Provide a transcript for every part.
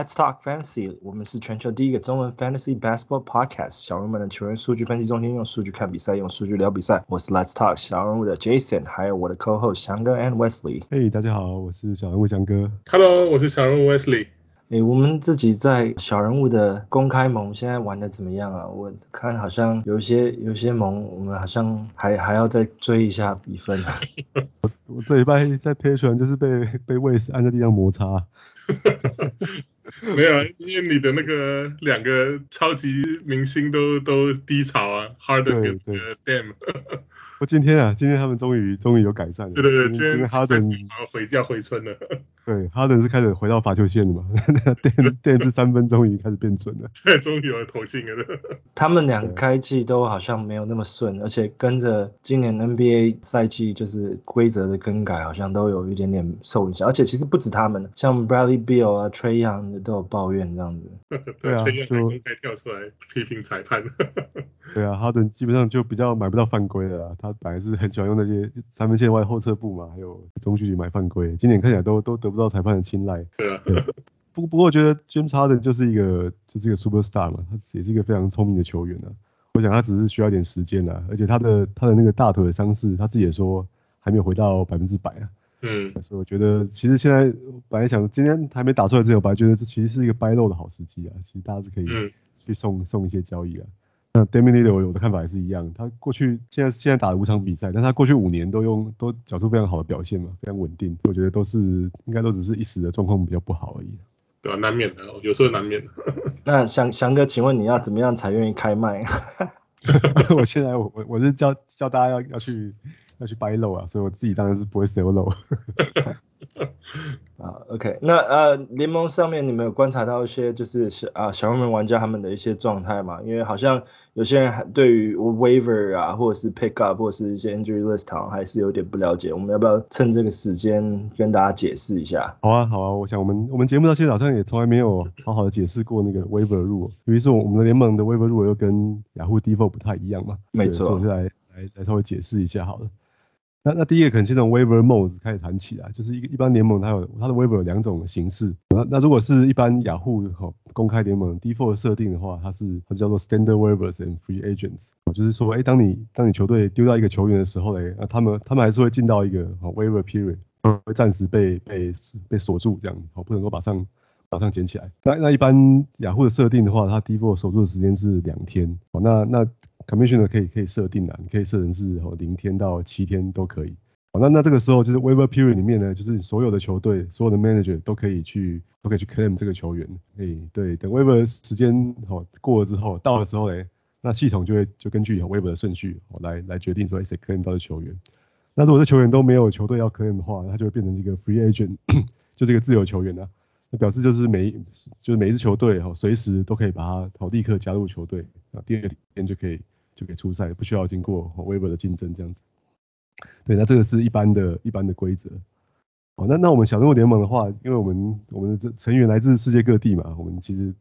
Let's talk fantasy。我们是全球第一个中文 fantasy basketball podcast。小人物们的球员数据分析中心，用数据看比赛，用数据聊比赛。我是 Let's Talk 小人物的 Jason，还有我的 co-host 翔哥 and Wesley。Hey，大家好，我是小人物翔哥。Hello，我是小人物 Wesley。诶，我们自己在小人物的公开盟现在玩的怎么样啊？我看好像有一些有一些盟，我们好像还还要再追一下比分。我我这礼拜在 Patreon 就是被被 Wes 按在地上摩擦。没有啊，因为你的那个两个超级明星都都低潮啊，Harden 跟 Dame。不，今天啊，今天他们终于终于有改善了。对对对，今天 Harden 回要回春了。对，Harden 是开始回到罚球线了嘛？Dame Dame 是三分终于开始变准了。对，终于有了投进了。他们两个开季都好像没有那么顺，而且跟着今年 NBA 赛季就是规则的更改，好像都有一点点受影响。而且其实不止他们，像 Bradley Beal 啊、Trae Young 都有抱怨这样子。对啊，就公开跳出来批评裁判。对啊，Harden 基本上就比较买不到犯规的啦。他本来是很喜欢用那些三分线外后撤步嘛，还有中距离买犯规。今年看起来都都得不到裁判的青睐。对啊。不不过我觉得 James Harden 就是一个就是一个 superstar 嘛，他也是一个非常聪明的球员啊。我想他只是需要一点时间啊，而且他的他的那个大腿的伤势，他自己也说还没有回到百分之百啊。嗯。所以我觉得其实现在本来想今天还没打出来之前，我本来觉得这其实是一个 buy low 的好时机啊。其实大家是可以去送送一些交易啊。那 Damian Lillard 我的看法也是一样，他过去现在现在打了五场比赛，但他过去五年都用都缴出非常好的表现嘛，非常稳定。我觉得都是应该都只是一时的状况比较不好而已。对啊，难免的，有时候难免的。那翔翔哥，请问你要怎么样才愿意开麦？我现在我我我是教教大家要要去要去 buy low 啊，所以我自己当然是不会 sell low。啊，OK，那呃联盟上面你们有观察到一些就是小啊小热门玩家他们的一些状态嘛？因为好像有些人还对于 waiver 啊或者是 pick up 或者是一些 injury list 好像还是有点不了解，我们要不要趁这个时间跟大家解释一下？好啊好啊，我想我们我们节目到现在好像也从来没有好好的解释过那个 waiver rule，尤其是我们的联盟的 waiver rule 又跟雅虎 default 不太一样嘛。没错，所以我就来来来稍微解释一下好了。那那第一个可能先从 waiver mode 开始谈起来，就是一一般联盟它有它的 waiver 有两种形式。那那如果是一般雅虎哈公开联盟 default 设定的话，它是它叫做 standard waivers and free agents，就是说，哎、欸，当你当你球队丢到一个球员的时候嘞，那他们他们还是会进到一个 waiver period，会暂时被被被锁住这样，好不能够马上马上捡起来。那那一般雅虎的设定的话，它 default 锁住的时间是两天。好，那那 Commissioner 可以可以设定的，你可以设成是哦零天到七天都可以。好，那那这个时候就是 Waiver Period 里面呢，就是所有的球队、所有的 Manager 都可以去都可以去 Claim 这个球员。可以对，等 Waiver 时间哦过了之后，到的时候嘞，那系统就会就根据 Waiver 的顺序哦来来决定说谁 Claim 到的球员。那如果这球员都没有球队要 Claim 的话，他就会变成这个 Free Agent，就这个自由球员啊。那表示就是每就是每一支球队哦随时都可以把他哦立刻加入球队，啊第二天就可以。就可以出赛，不需要经过 waiver 的竞争这样子。对，那这个是一般的一般的规则。好，那那我们小动物联盟的话，因为我们我们的成员来自世界各地嘛，我们其实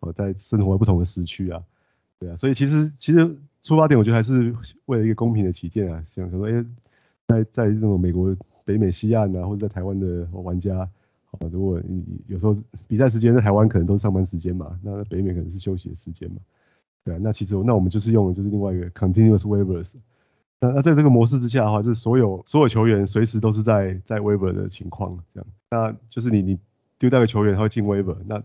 哦在生活不同的时区啊，对啊，所以其实其实出发点我觉得还是为了一个公平的起见啊，想说，哎、在在那种美国北美西岸啊，或者在台湾的玩家，好，如果有时候比赛时间在台湾可能都是上班时间嘛，那北美可能是休息的时间嘛。对啊，那其实那我们就是用的就是另外一个 continuous waivers。那那在这个模式之下的话，就是所有所有球员随时都是在在 waiver 的情况这样。那就是你你丢掉个球员，他会进 waiver。那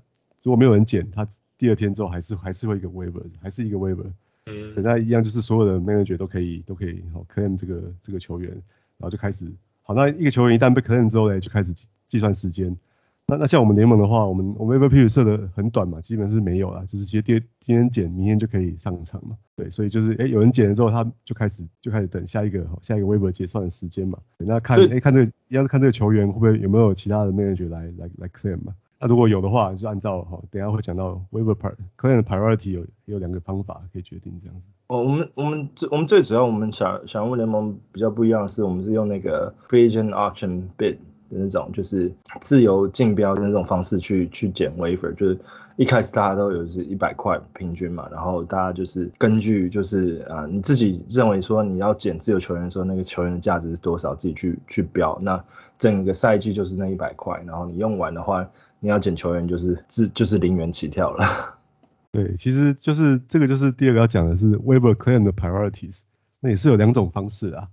如果没有人捡，他第二天之后还是还是会一个 waiver，还是一个 waiver。嗯。那一样就是所有的 manager 都可以都可以好 claim 这个这个球员，然后就开始好，那一个球员一旦被 claim 之后呢，就开始计算时间。那那像我们联盟的话，我们我们 waiver period 设的很短嘛，基本是没有啦，就是直接第今天剪，明天就可以上场嘛。对，所以就是哎、欸、有人剪了之后，他就开始就开始等下一个下一个 waiver 结算的时间嘛。那看哎、欸、看这个要是看这个球员会不会有没有其他的 manager 来来来 claim 嘛。那如果有的话，就按照哈，等一下会讲到 waiver par claim 的 priority 有有两个方法可以决定这样子。哦，我们我们最我们最主要我们小小人物联盟比较不一样的是，我们是用那个 free agent auction bid。那种就是自由竞标的那种方式去去减 waiver，就是一开始大家都有是一百块平均嘛，然后大家就是根据就是啊、呃、你自己认为说你要减自由球员的时候，那个球员的价值是多少，自己去去标，那整个赛季就是那一百块，然后你用完的话，你要减球员就是自就是零元起跳了。对，其实就是这个就是第二个要讲的是 waiver claim 的 priorities，那也是有两种方式啊。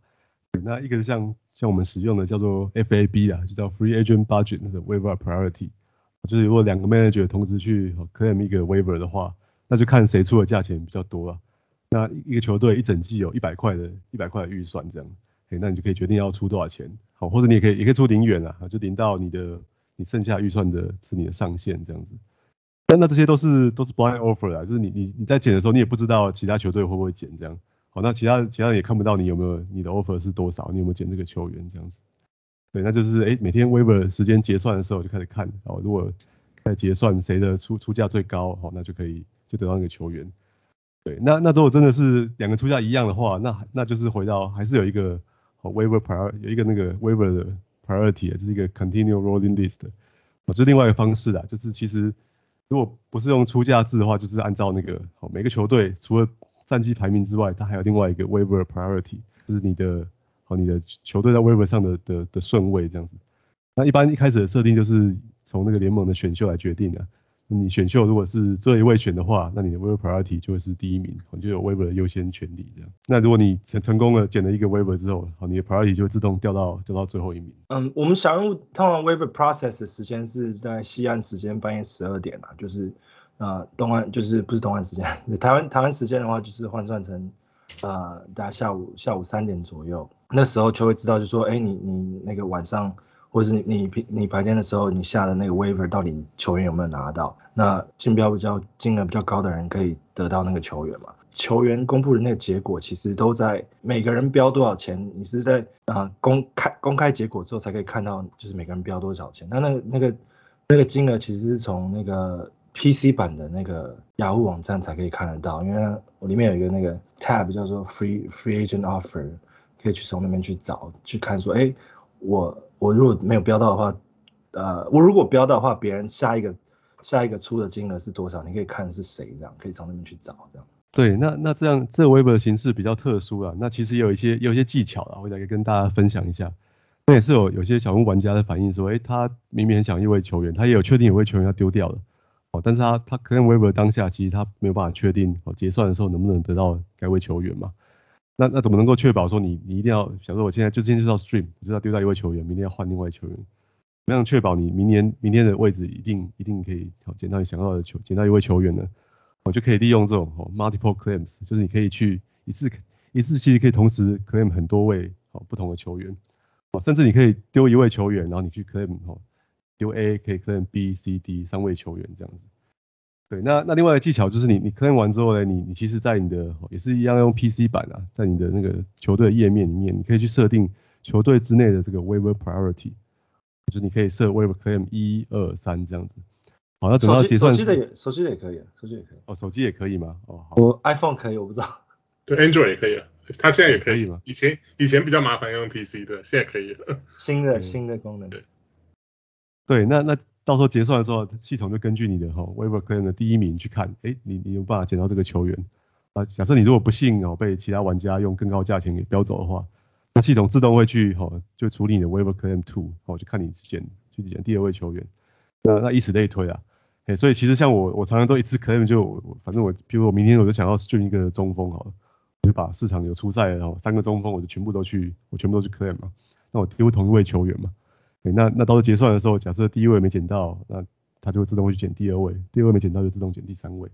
那一个是像像我们使用的叫做 FAB 啊，就叫 free agent budget 的 waiver priority，就是如果两个 manager 同时去 claim 一个 waiver 的话，那就看谁出的价钱比较多了。那一个球队一整季有一百块的一百块的预算这样，那你就可以决定要出多少钱，好，或者你也可以也可以出零元啊，就零到你的你剩下预算的是你的上限这样子。但那这些都是都是 blind offer 啊，就是你你你在捡的时候，你也不知道其他球队会不会捡这样。好，那其他其他人也看不到你有没有你的 offer 是多少，你有没有捡这个球员这样子。对，那就是哎每天 waiver 时间结算的时候就开始看，哦，如果开始结算谁的出出价最高，好，那就可以就得到那个球员。对，那那如果真的是两个出价一样的话，那那就是回到还是有一个 waiver priority 有一个那个 waiver 的 priority 这，是一个 continue rolling list。哦，这是另外一个方式啦，就是其实。如果不是用出价制的话，就是按照那个好每个球队除了战绩排名之外，它还有另外一个 waiver priority，就是你的好你的球队在 waiver 上的的的顺位这样子。那一般一开始的设定就是从那个联盟的选秀来决定的。你选秀如果是最一位选的话，那你的 waiver priority 就会是第一名，你就有 waiver 的优先权利这样。那如果你成成功了捡了一个 waiver 之后，好，你的 priority 就会自动掉到掉到最后一名。嗯，我们小人物通常 waiver process 的时间是在西岸时间半夜十二点啊，就是呃东岸就是不是东岸时间，台湾台湾时间的话就是换算成呃大概下午下午三点左右，那时候就会知道就说，哎、欸、你你那个晚上。或是你你你白天的时候你下的那个 waiver 到底球员有没有拿到？那竞标比较金额比较高的人可以得到那个球员嘛？球员公布的那个结果其实都在每个人标多少钱，你是在啊、公开公开结果之后才可以看到，就是每个人标多少钱。那那个那个那个金额其实是从那个 PC 版的那个雅虎网站才可以看得到，因为我里面有一个那个 tab 叫做 free free agent offer，可以去从那边去找去看说，哎我。我如果没有标到的话，呃，我如果标到的话，别人下一个下一个出的金额是多少？你可以看是谁这样，可以从那边去找这样。对，那那这样这个 waiver 的形式比较特殊啊，那其实也有一些也有一些技巧啊，我再跟大家分享一下。那也是有有些小人物玩家的反应说，哎，他明明很想一位球员，他也有确定有位球员要丢掉了，哦，但是他他可能 waiver 当下其实他没有办法确定哦结算的时候能不能得到该位球员嘛。那那怎么能够确保说你你一定要，想说我现在就今天就要 stream，我就要丢掉一位球员，明天要换另外一位球员，怎么样确保你明年明天的位置一定一定可以好捡到你想要的球，捡到一位球员呢？我就可以利用这种哦 multiple claims，就是你可以去一次一次其实可以同时 claim 很多位哦不同的球员，哦甚至你可以丢一位球员，然后你去 claim 哦丢 A 可以 claim B C D 三位球员这样子。对，那那另外一个技巧就是你你 claim 完之后呢，你你其实，在你的也是一样用 PC 版啊，在你的那个球队页面里面，你可以去设定球队之内的这个 waiver priority，就是你可以设 waiver claim 一二三这样子。好，那等到结算手机的也手机的也可以，手机也可以。哦，手机也可以吗？哦，好。我 iPhone 可以，我不知道。对，Android 也可以啊，它现在也可以吗？以前以前比较麻烦用 PC 的，现在可以了。新的新的功能。对。对，那那。到时候结算的时候，系统就根据你的哈 waiver claim 的第一名去看，哎，你你有办法捡到这个球员啊？假设你如果不幸哦被其他玩家用更高价钱给标走的话，那系统自动会去哈就处理你的 waiver claim two，哦就看你捡去捡第二位球员，那那以此类推啊，哎，所以其实像我我常常都一次 claim 就反正我比如我明天我就想要选一个中锋好了，我就把市场有出赛的哦三个中锋我就全部都去我全部都去 claim 嘛，那我丢同一位球员嘛。对，那那到时候结算的时候，假设第一位没捡到，那他就会自动会去捡第二位，第二位没捡到就自动捡第三位，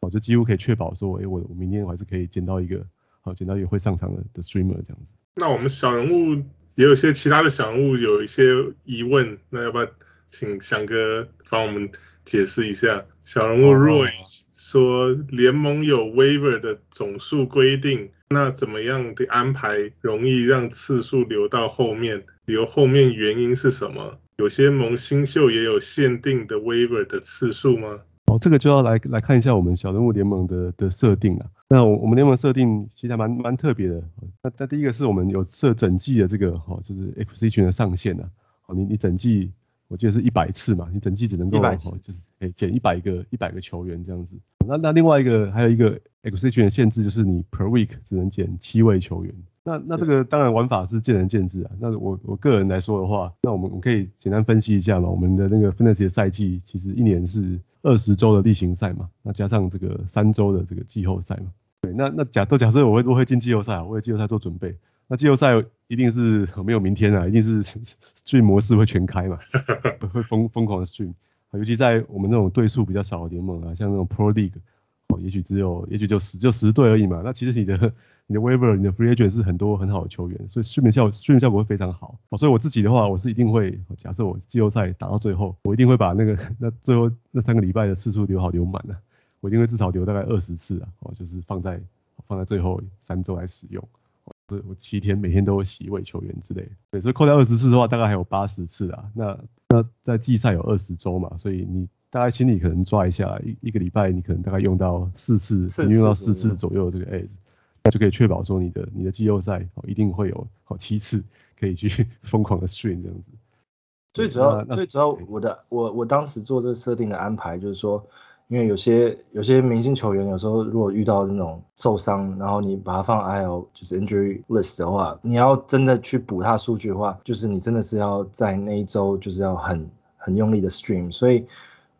哦，就几乎可以确保说，哎，我我明天我还是可以捡到一个，好，捡到一个会上场的的 streamer 这样子。那我们小人物也有一些其他的小人物有一些疑问，那要不要请翔哥帮我们解释一下？小人物 Roy 说联盟有 waiver 的总数规定，那怎么样的安排容易让次数留到后面？留后面原因是什么？有些萌新秀也有限定的 waiver 的次数吗？哦，这个就要来来看一下我们小人物联盟的的设定了。那我我们联盟设定其实还蛮蛮特别的。那那第一个是我们有设整季的这个哈，就是 acquisition 的上限啊。哦，你你整季我记得是一百次嘛，你整季只能够一百就是诶减一百个一百个球员这样子。那那另外一个还有一个 acquisition 的限制就是你 per week 只能减七位球员。那那这个当然玩法是见仁见智啊。那我我个人来说的话，那我们我们可以简单分析一下嘛。我们的那个 Fantasy 的赛季其实一年是二十周的例行赛嘛，那加上这个三周的这个季后赛嘛。对，那那假都假设我会我会进季后赛啊，我为季后赛做准备。那季后赛一定是没有明天啊，一定是 stream 模式会全开嘛，会疯疯狂的 stream。尤其在我们那种对数比较少的联盟啊，像那种 Pro League，哦，也许只有也许就十就十队而已嘛。那其实你的你的 Waiver 你的 Free Agent 是很多很好的球员，所以 stream 效 stream 效果会非常好。哦，所以我自己的话，我是一定会假设我季后赛打到最后，我一定会把那个那最后那三个礼拜的次数留好留满了，我一定会至少留大概二十次啊，哦，就是放在放在最后三周来使用。我七天每天都会洗一位球员之类，对，所以扣掉二十次的话，大概还有八十次啊。那那在季赛有二十周嘛，所以你大概心里可能抓一下，一一个礼拜你可能大概用到四次，四次你用到四次左右的这个 ACE，那就可以确保说你的你的季后赛一定会有好七次可以去 疯狂的 stream 这样子。最主要最主要我的我我当时做这个设定的安排就是说。因为有些有些明星球员有时候如果遇到那种受伤，然后你把他放 IL 就是 injury list 的话，你要真的去补他数据的话，就是你真的是要在那一周就是要很很用力的 stream，所以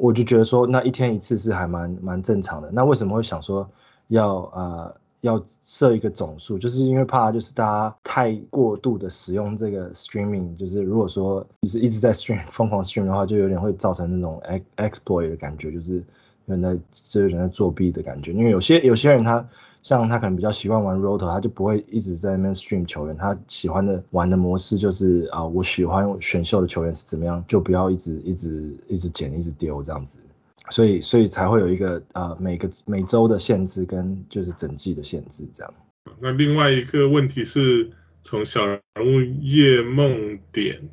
我就觉得说那一天一次是还蛮蛮正常的。那为什么会想说要呃要设一个总数，就是因为怕就是大家太过度的使用这个 streaming，就是如果说就是一直在 stream 疯狂 stream 的话，就有点会造成那种 exploit 的感觉，就是。人在这人在作弊的感觉，因为有些有些人他像他可能比较习惯玩 Roto，他就不会一直在那边 stream 球员，他喜欢的玩的模式就是啊，我喜欢选秀的球员是怎么样，就不要一直一直一直捡一直丢这样子，所以所以才会有一个啊每个每周的限制跟就是整季的限制这样。那另外一个问题是从小人物叶梦点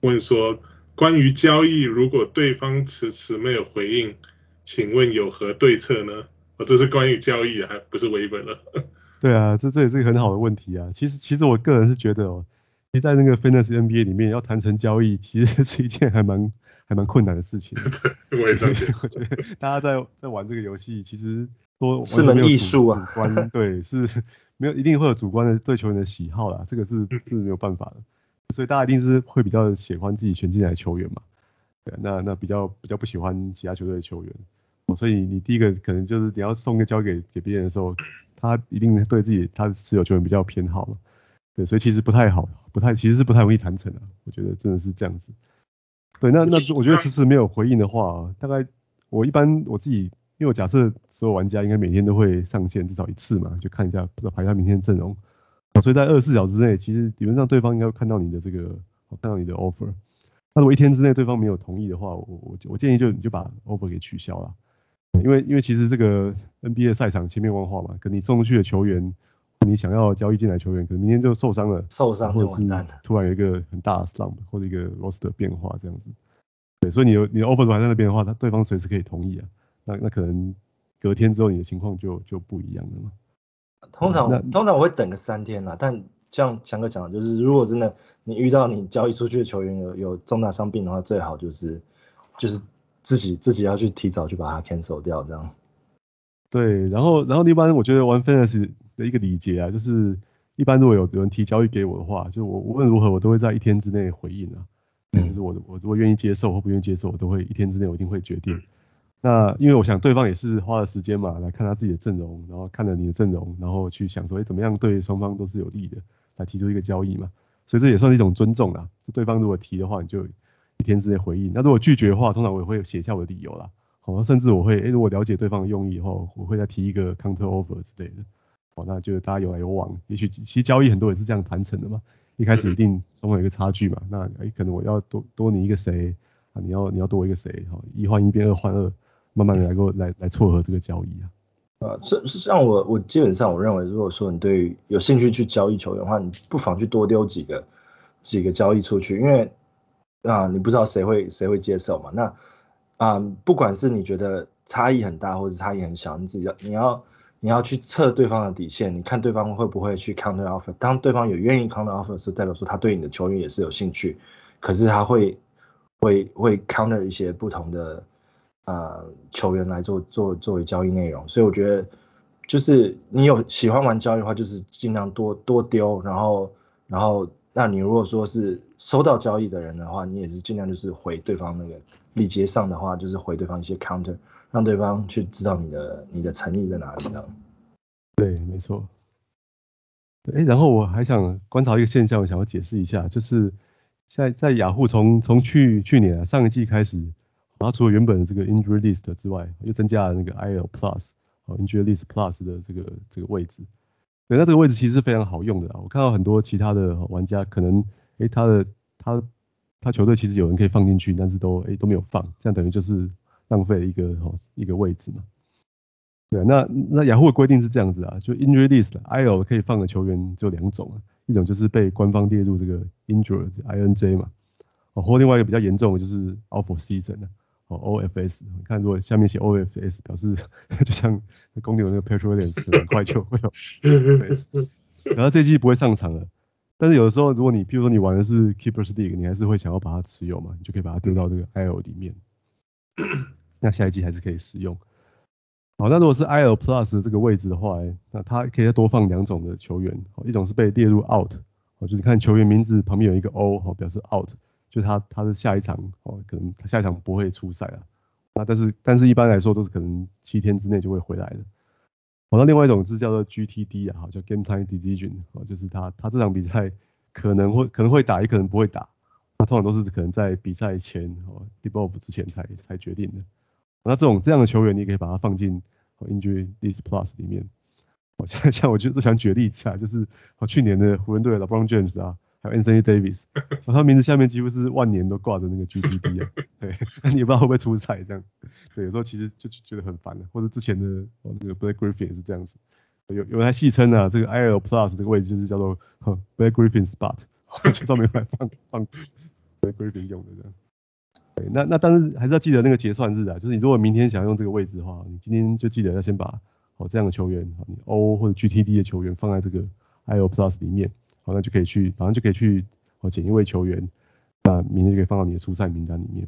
问说，关于交易如果对方迟迟没有回应。请问有何对策呢？哦，这是关于交易啊，还不是维本了。对啊，这这也是一个很好的问题啊。其实其实我个人是觉得哦，其实在那个 Fantasy NBA 里面要谈成交易，其实是一件还蛮还蛮困难的事情。对，我也这样觉得。我觉得大家在在玩这个游戏，其实多是门艺术啊。主观对是没有一定会有主观的对球员的喜好啦，这个是是没有办法的。所以大家一定是会比较喜欢自己选进来的球员嘛。对，那那比较比较不喜欢其他球队的球员。所以你第一个可能就是你要送个交给给别人的时候，他一定对自己他的持有球员比较偏好嘛，对，所以其实不太好，不太其实是不太容易谈成的，我觉得真的是这样子。对，那那我觉得迟迟没有回应的话，大概我一般我自己，因为我假设所有玩家应该每天都会上线至少一次嘛，就看一下不知道排一下明天阵容，所以在二十四小时之内，其实理论上对方应该会看到你的这个，看到你的 offer。那如果一天之内对方没有同意的话，我我我建议就你就把 offer 给取消了。因为因为其实这个 NBA 赛场千变万化嘛，可你送出去的球员，你想要交易进来球员，可能明天就受伤了，受伤或者是突然有一个很大的 slump 或者一个 roster 变化这样子。对，所以你有你的 offer 还在那边的话，他对方随时可以同意啊。那那可能隔天之后你的情况就就不一样了嘛。通常通常我会等个三天啦，但像强哥讲的，就是如果真的你遇到你交易出去的球员有有重大伤病的话，最好就是就是。自己自己要去提早去把它 cancel 掉，这样。对，然后然后一般我觉得玩 fantasy 的一个礼节啊，就是一般如果有有人提交易给我的话，就我无论如何我都会在一天之内回应啊。嗯。就是我我如果愿意接受或不愿意接受，我都会一天之内我一定会决定。那因为我想对方也是花了时间嘛，来看他自己的阵容，然后看了你的阵容，然后去想说，哎，怎么样对双方都是有利的，来提出一个交易嘛。所以这也算是一种尊重啊。对方如果提的话，你就。一天之内回应，那如果拒绝的话，通常我也会写下我的理由啦。好，甚至我会，诶、如果了解对方的用意以后，我会再提一个 counter offer 之类的。好，那就大家有来有往，也许其实交易很多也是这样谈成的嘛。一开始一定总有一个差距嘛，那诶、可能我要多多你一个谁啊，你要你要多一个谁，好，一换一变二换二，慢慢的来过来来撮合这个交易啊。呃，是是像我我基本上我认为，如果说你对有兴趣去交易球员的话，你不妨去多丢几个几个交易出去，因为。啊，你不知道谁会谁会接受嘛？那啊，不管是你觉得差异很大，或者差异很小，你自己要你要你要去测对方的底线，你看对方会不会去 counter offer。当对方有愿意 counter offer 的时候，代表说他对你的球员也是有兴趣，可是他会会会 counter 一些不同的啊球员来做做作为交易内容。所以我觉得就是你有喜欢玩交易的话，就是尽量多多丢，然后然后那你如果说是收到交易的人的话，你也是尽量就是回对方那个礼节上的话，就是回对方一些 counter，让对方去知道你的你的诚意在哪里呢？对，没错。哎，然后我还想观察一个现象，我想要解释一下，就是在在雅虎从从去去年啊上一季开始，然后除了原本的这个 injury list 之外，又增加了那个 IL plus。Injury List Plus 的这个这个位置，对，那这个位置其实非常好用的。我看到很多其他的玩家可能，诶，他的他他球队其实有人可以放进去，但是都诶都没有放，这样等于就是浪费了一个哦一个位置嘛。对，那那雅虎的规定是这样子啊，就 Injury List，IL 可以放的球员只有两种啊，一种就是被官方列入这个 Injured INJ 嘛，哦，或另外一个比较严重的就是 Out for Season 啊。哦，OFS，你看如果下面写 OFS，表示 就像公牛那个 Patrick Williams 很快就会有 OFS，然后这季不会上场了。但是有的时候，如果你譬如说你玩的是 Keepers League，你还是会想要把它持有嘛，你就可以把它丢到这个 IL 里面。那下一季还是可以使用。好，那如果是 IL Plus 这个位置的话，那它可以再多放两种的球员，一种是被列入 Out，就是你看球员名字旁边有一个 O，表示 Out。就他他是下一场哦，可能他下一场不会出赛了，那，但是但是一般来说都是可能七天之内就会回来的。好，那另外一种是叫做 GTD 啊，叫 Game Time Decision，哦，就是他他这场比赛可能会可能会打，也可能不会打，那通常都是可能在比赛前哦 Develop 之前才才决定的。那这种这样的球员，你可以把它放进 Injury List Plus 里面。哦，像像我就就想举例子啊，就是去年的湖人队的 LeBron James 啊。还有 Anthony Davis，他名字下面几乎是万年都挂着那个 GTD 啊，对，那你也不知道会不会出赛这样，对，有时候其实就觉得很烦了，或者之前的哦那个 Blake Griffin 也是这样子，有有人还戏称啊，这个 IL Plus 这个位置就是叫做 Blake Griffin Spot，就专门来放放 Blake Griffin 用的这样，对，那那但是还是要记得那个结算日啊，就是你如果明天想要用这个位置的话，你今天就记得要先把哦这样的球员，你 O 或者 GTD 的球员放在这个 IL Plus 里面。好，那就可以去，马上就可以去哦，捡一位球员，那明天就可以放到你的出赛名单里面。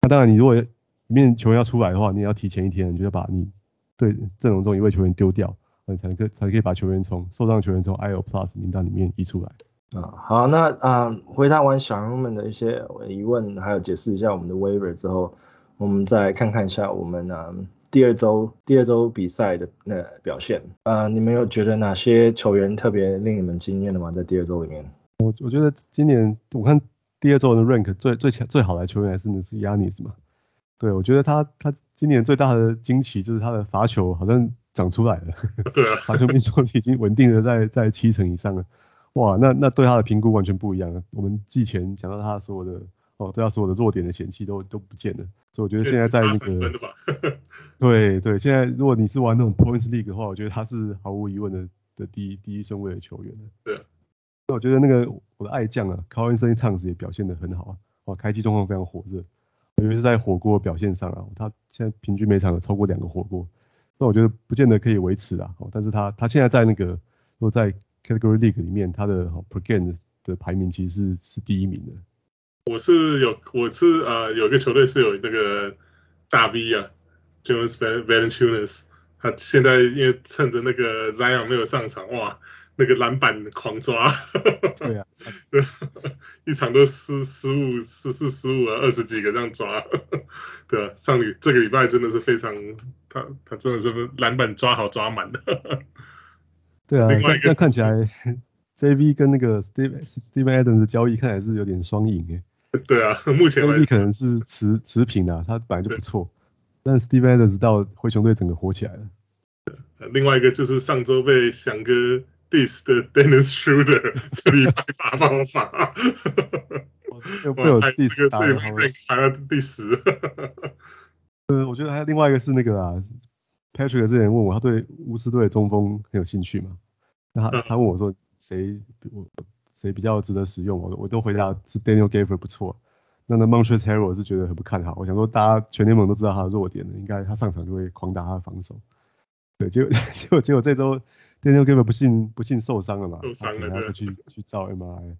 那当然，你如果里面球员要出来的话，你也要提前一天，你就要把你对阵容中一位球员丢掉，那你才能可才可以把球员从受伤球员从 IL Plus 名单里面移出来。啊，好，那啊、回答完小人们的一些疑问，还有解释一下我们的 waiver 之后，我们再看看一下我们啊。第二周第二周比赛的那表现，啊、呃，你们有觉得哪些球员特别令你们惊艳的吗？在第二周里面，我我觉得今年我看第二周的 rank 最最强最好的球员还是那是 Yanis 嘛，对，我觉得他他今年最大的惊奇就是他的罚球好像长出来了，对啊，罚球命中率已经稳定的在 在七成以上了，哇，那那对他的评估完全不一样了，我们季前讲到他所有的。哦，对，要所有的弱点的嫌弃都都不见了，所以我觉得现在在那个，对对，现在如果你是玩那种 Points League 的话，我觉得他是毫无疑问的的第一第一顺位的球员。对，那我觉得那个我的爱将啊，Karl-Anthony Towns 也表现得很好啊，哦，开机状况非常火热，尤其是在火锅表现上啊，他现在平均每场有超过两个火锅，那我觉得不见得可以维持啊，哦，但是他他现在在那个如果在 Category League 里面，他的 Per Game 的排名其实是是第一名的。我是有，我是呃有一个球队是有那个大 V 啊，Jonas Valanciunas，他现在因为趁着那个 Zion 没有上场，哇，那个篮板狂抓，对啊，一场都失失误十四失误啊，二十几个这样抓，对啊，上礼这个礼拜真的是非常，他他真的是篮板抓好抓满的，对啊，这样看起来 JV 跟那个 Steve Steven Adams 的交易看起来是有点双赢诶。对啊，目前为止可能是持持平啊，他本来就不错，但 Steve Adams 到灰熊队整个火起来了。另外一个就是上周被翔哥 diss 的 Dennis Schroeder，这里大爆发，又被我 diss 打了，排到第十。呃，我觉得还有另外一个是那个啊，Patrick 之前问我，他对巫师队中锋很有兴趣嘛？那他他问我说谁我。谁比较值得使用？我我都回答是 Daniel Gafford 不错。那那 Montrezl Harrell 我是觉得很不看好。我想说大家全联盟都知道他的弱点了，应该他上场就会狂打他的防守。对，结果 结果结果这周 Daniel Gafford 不幸不幸受伤了嘛，受伤了，他再去去照 MRI。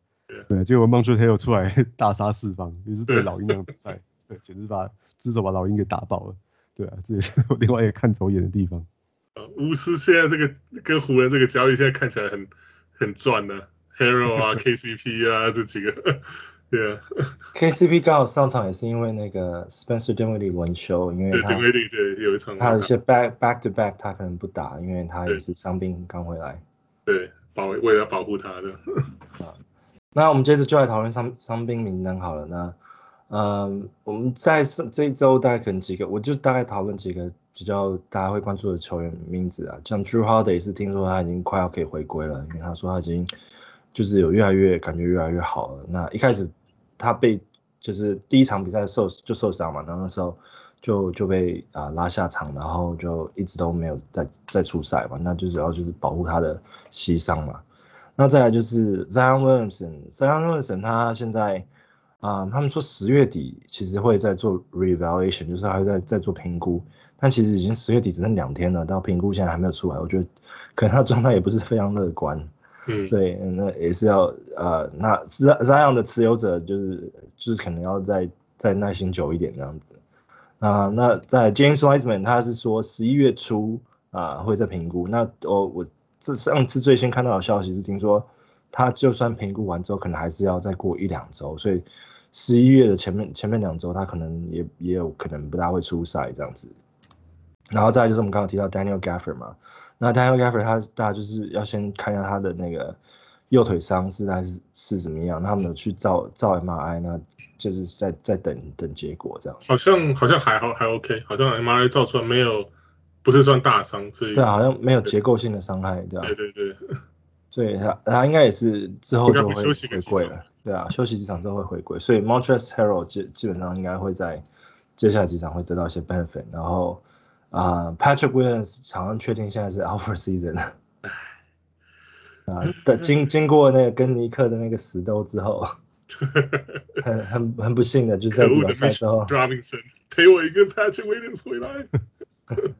对，结果 Montrezl Harrell 出来 大杀四方，也是对老鹰那场比赛，对，简直把至少把老鹰给打爆了。对啊，这也是我另外一个看走眼的地方。呃，巫师现在这个跟湖人这个交易现在看起来很很赚的，Harrell 啊，KCP 啊这几个，对啊。KCP 刚好上场也是因为那个 Spencer Dinwiddie 轮休，因为他对对有一场他有一些 back back to back 他可能不打，因为他也是伤病刚回来。对，保为了保护他的。啊，那我们接着就来讨论伤伤兵名单好了，那。嗯，我们在这这一周大概可能几个，我就大概讨论几个比较大家会关注的球员名字啊，像 Drew Holiday 是听说他已经快要可以回归了，因为他说他已经就是有越来越感觉越来越好了。那一开始他被就是第一场比赛受就受伤嘛，然后那时候就就被啊、拉下场，然后就一直都没有再再出赛嘛，那就主要就是保护他的膝伤嘛。那再来就是 Zion Williamson，Zion Williamson 他现在。啊、他们说十月底其实会在做 revaluation，就是还在在做评估，但其实已经十月底只剩两天了，到评估现在还没有出来，我觉得可能他状态也不是非常乐观，嗯，所以那也是要呃，那这这样的持有者就是就是可能要再再耐心久一点这样子，啊，那在 James Wiseman 他是说十一月初啊会再评估，那我我这上次最先看到的消息是听说他就算评估完之后，可能还是要再过一两周，所以。十一月的前面前面两周，他可能也也有可能不大会出赛这样子。然后再就是我们刚刚提到 Daniel Gafford 嘛，那 Daniel Gafford 他大家就是要先看一下他的那个右腿伤是还是是怎么样，那他们有去照照 MRI，那就是在在等等结果这样。好像好像还好还 OK，好像 MRI 照出来没有，不是算大伤，所以对，好像没有结构性的伤害，对吧？对对对。所以他他应该也是之后就会回归了，对啊，休息几场之后会回归，所以 Montrezl Harrell 基基本上应该会在接下来几场会得到一些 benefit，然后啊、呃、Patrick Williams 场上确定现在是 out for season，啊，但经 经过那个跟尼克的那个死斗之后，很很很不幸的就在比赛之后，Robinson 陪我一个 Patrick Williams 回来。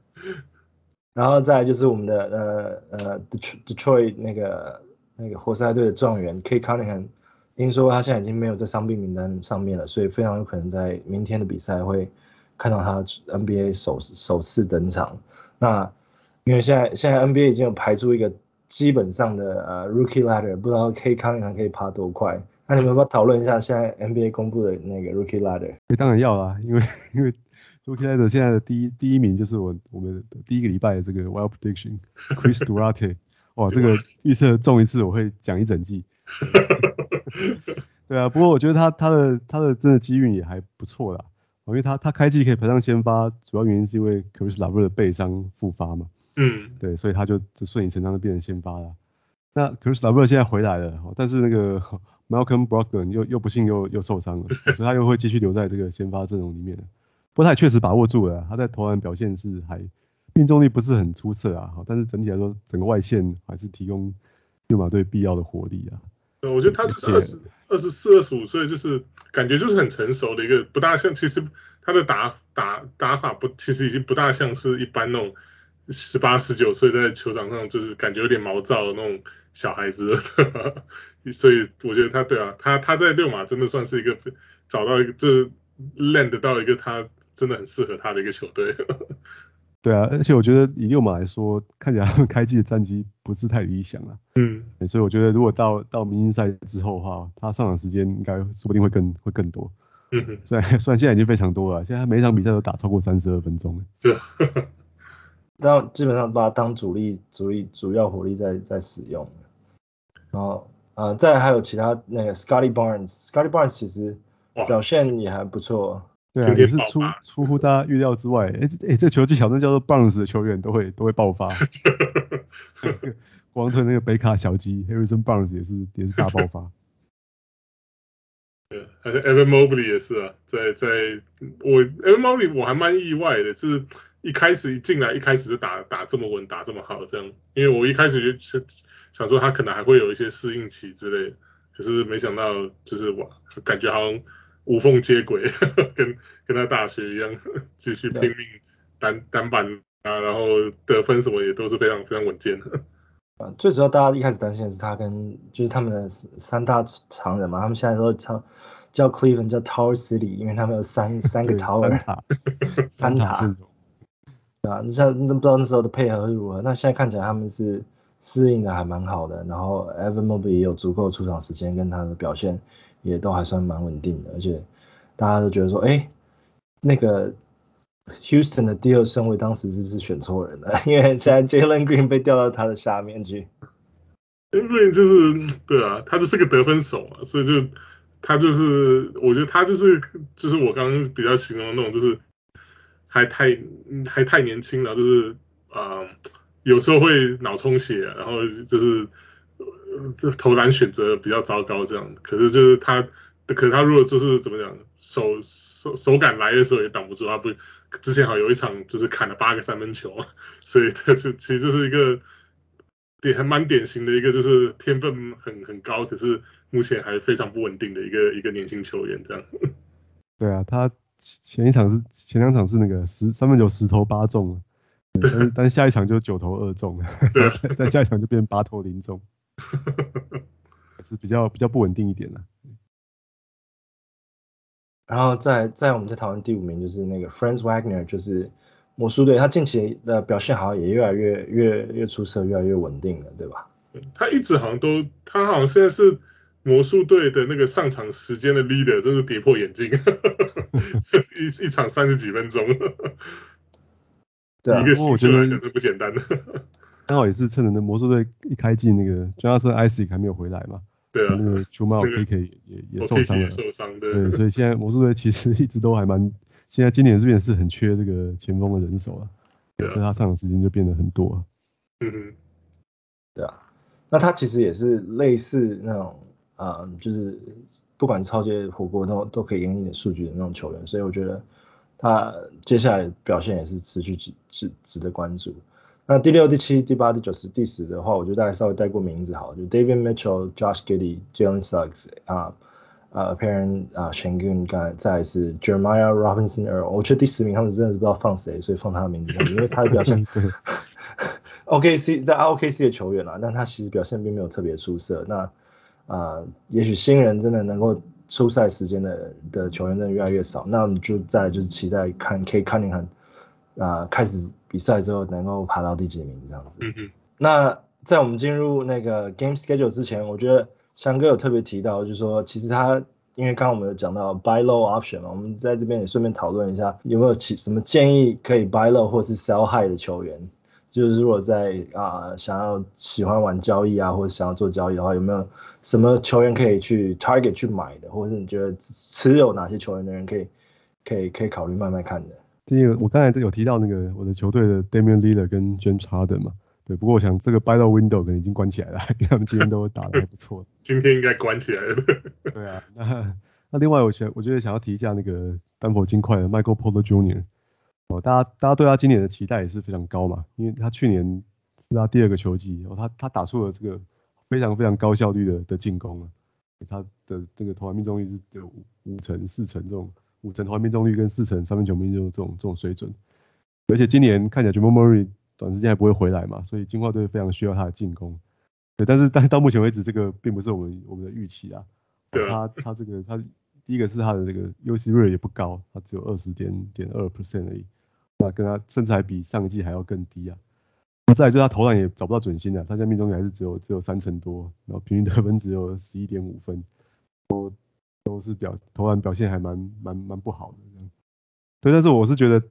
然后再来就是我们的呃呃 Detroit 那个那个活塞队的状元 Cade Cunningham，听说他现在已经没有在伤病名单上面了，所以非常有可能在明天的比赛会看到他 NBA 首首次登场。那因为现在现在 NBA 已经有排出一个基本上的呃 Rookie Ladder，不知道 Cade Cunningham 可以爬多快？那你们要不要讨论一下现在 NBA 公布的那个 Rookie Ladder？当然要啦，因为因为。Rookie Ladder 现在的第一第一名就是我我们第一个礼拜的这个 Wild Prediction Chris Duarte，哇，这个预测中一次我会讲一整季。对啊，不过我觉得他他的他的真的机运也还不错啦，因为他他开季可以排上先发，主要原因是因为 Chris LeVert 的背伤复发嘛。嗯。对，所以他就就顺理成章的变成先发了。那 Chris LeVert 现在回来了，但是那个 Malcolm Brogdon 又又不幸又又受伤了，所以他又会继续留在这个先发阵容里面。不过他也确实把握住了，他在投篮表现是还命中率不是很出色啊，但是整体来说，整个外线还是提供六马队必要的火力啊。我觉得他就是二十二十四、二十五岁，就是感觉就是很成熟的一个，不大像其实他的打打打法不，其实已经不大像是一般那种十八、十九岁在球场上就是感觉有点毛躁的那种小孩子了，所以我觉得他对啊，他他在六马真的算是一个找到一个就是 land 到一个他。真的很适合他的一个球队。对啊，而且我觉得以六马来说，看起来他们开季的战绩不是太理想啊。嗯。所以我觉得如果到到明星赛之后的话，他上场时间应该说不定会更会更多。嗯哼。虽然虽然现在已经非常多了，现在每场比赛都打超过三十二分钟。对。但基本上把他当主力主力主要火力在在使用。然后呃，再来还有其他那个 Scottie Barnes，Scottie Barnes 其实表现也还不错。对啊，也是出出乎大家预料之外。哎、欸、哎、欸，这球技巧那叫做 Barnes 的球员都会都会爆发。光特那个北卡小鸡 Harrison Barnes 也是也是大爆发。对，还是 Evan Mobley 也是啊，在在我 Evan Mobley 我还蛮意外的，就是一开始一进来一开始就打打这么稳，打这么好这样，因为我一开始就想说他可能还会有一些适应期之类的，可是没想到就是我感觉好像。无缝接轨，跟跟他大学一样，继续拼命单单板啊，然后得分什么也都是非常非常稳健的。啊，最主要大家一开始担心的是他跟就是他们的三大常人嘛，他们现在都叫叫 Cleveland 叫 Tower City，因为他们有三 三个 Tower，三塔。啊，你像都不知道那时候的配合如何，那现在看起来他们是适应的还蛮好的，然后 Evan Mobley 也有足够出场时间，跟他的表现也都还算蛮稳定的，而且大家都觉得说，哎，那个 Houston 的第二顺位当时是不是选错人了？因为现在 Jalen Green 被调到他的下面去。Jalen Green 就是对啊，他就是个得分手啊，所以就他就是，我觉得他就是就是我刚刚比较形容的那种，就是。还太还太年轻了，就是啊、有时候会脑充血，然后就是投篮选择比较糟糕这样。可是就是他，可是他如果就是怎么讲，手手手感来的时候也挡不住。他不之前好有一场就是砍了八个三分球，所以他就其实就是一个也还蛮典型的一个就是天分很很高，可是目前还非常不稳定的一个一个年轻球员这样。对啊，他。前一场是前两场是那个十三分球十投八中，但是但是下一场就九投二中，再下一场就变八投零中，是比较比较不稳定一点了。然后在在我们在讨论第五名就是那个 Franz Wagner，就是魔术队，他近期的表现好像也越来越越越出色，越来越稳定了，对吧？他一直好像都，他好像现在是。魔术队的那个上场时间的 leader 真是跌破眼镜，一一场三十几分钟，对啊，一个我觉得是不简单的。刚好也是趁着那魔术队一开季，那个 Jonathan Isaac 还没有回来嘛，对啊，那个 Jamal Cater 也也受伤了，受伤对，对，所以现在魔术队其实一直都还蛮，现在今年这边是很缺这个前锋的人手啊，对，所以他上场时间就变得很多。嗯哼，对啊，那他其实也是类似那种。啊、嗯，就是不管超级火锅都都可以给你一点数据的那种球员，所以我觉得他接下来表现也是持续值值值得关注。那第六、第七、第八、第九、十、第十的话，我就大概稍微带过名字好，就 David Mitchell、Josh Giddey、Jalen Suggs 啊呃 Alperen 啊 Shangun，刚才再来是 Jeremiah Robinson Earl，我觉得第十名他们真的是不知道放谁，所以放他的名字，因为他的表现 OKC 在 OKC 的球员啊，但他其实表现并没有特别出色。那啊、呃，也许新人真的能够出赛时间的的球员真的越来越少，那我们就再就是期待看 Cade Cunningham 啊开始比赛之后能够爬到第几名这样子。嗯嗯。那在我们进入那个 Game Schedule 之前，我觉得翔哥有特别提到，就是说其实他因为刚刚我们有讲到 Buy Low Option 嘛，我们在这边也顺便讨论一下有没有其什么建议可以 Buy Low 或是 Sell High 的球员。就是如果在啊、呃、想要喜欢玩交易啊，或者想要做交易的话，有没有什么球员可以去 target 去买的，或者是你觉得持有哪些球员的人可以可以可以考虑慢慢看的？第一个，我刚才有提到那个我的球队的 Damian Lillard 跟 James Harden 嘛，对，不过我想这个 buy low window 可能已经关起来了，因为他们今天都打得还不错。今天应该关起来了。对啊，那那另外我想我觉得想要提一下那个丹佛金块的 Michael Porter Jr. 哦，大家大家对他今年的期待也是非常高嘛，因为他去年是他第二个球季，哦，他他打出了这个非常非常高效率的的进攻啊，他的这个投篮命中率是有五五成四成这种五成投篮命中率跟四成三分球命中这种这种水准，而且今年看起来 Jamal Murray 短时间还不会回来嘛，所以金块队非常需要他的进攻，对，但是但是到目前为止这个并不是我们我们的预期啊，对他他这个他第一个是他的这个 usage rate 也不高，他只有二十点点二 percent 而已。那跟他甚至还比上一季还要更低啊！再来就是他投篮也找不到准心啊，他现在命中率还是只有只有三成多，然后平均得分只有十一点五分，都都是表投篮表现还蛮蛮蛮不好的。对，但是我是觉得，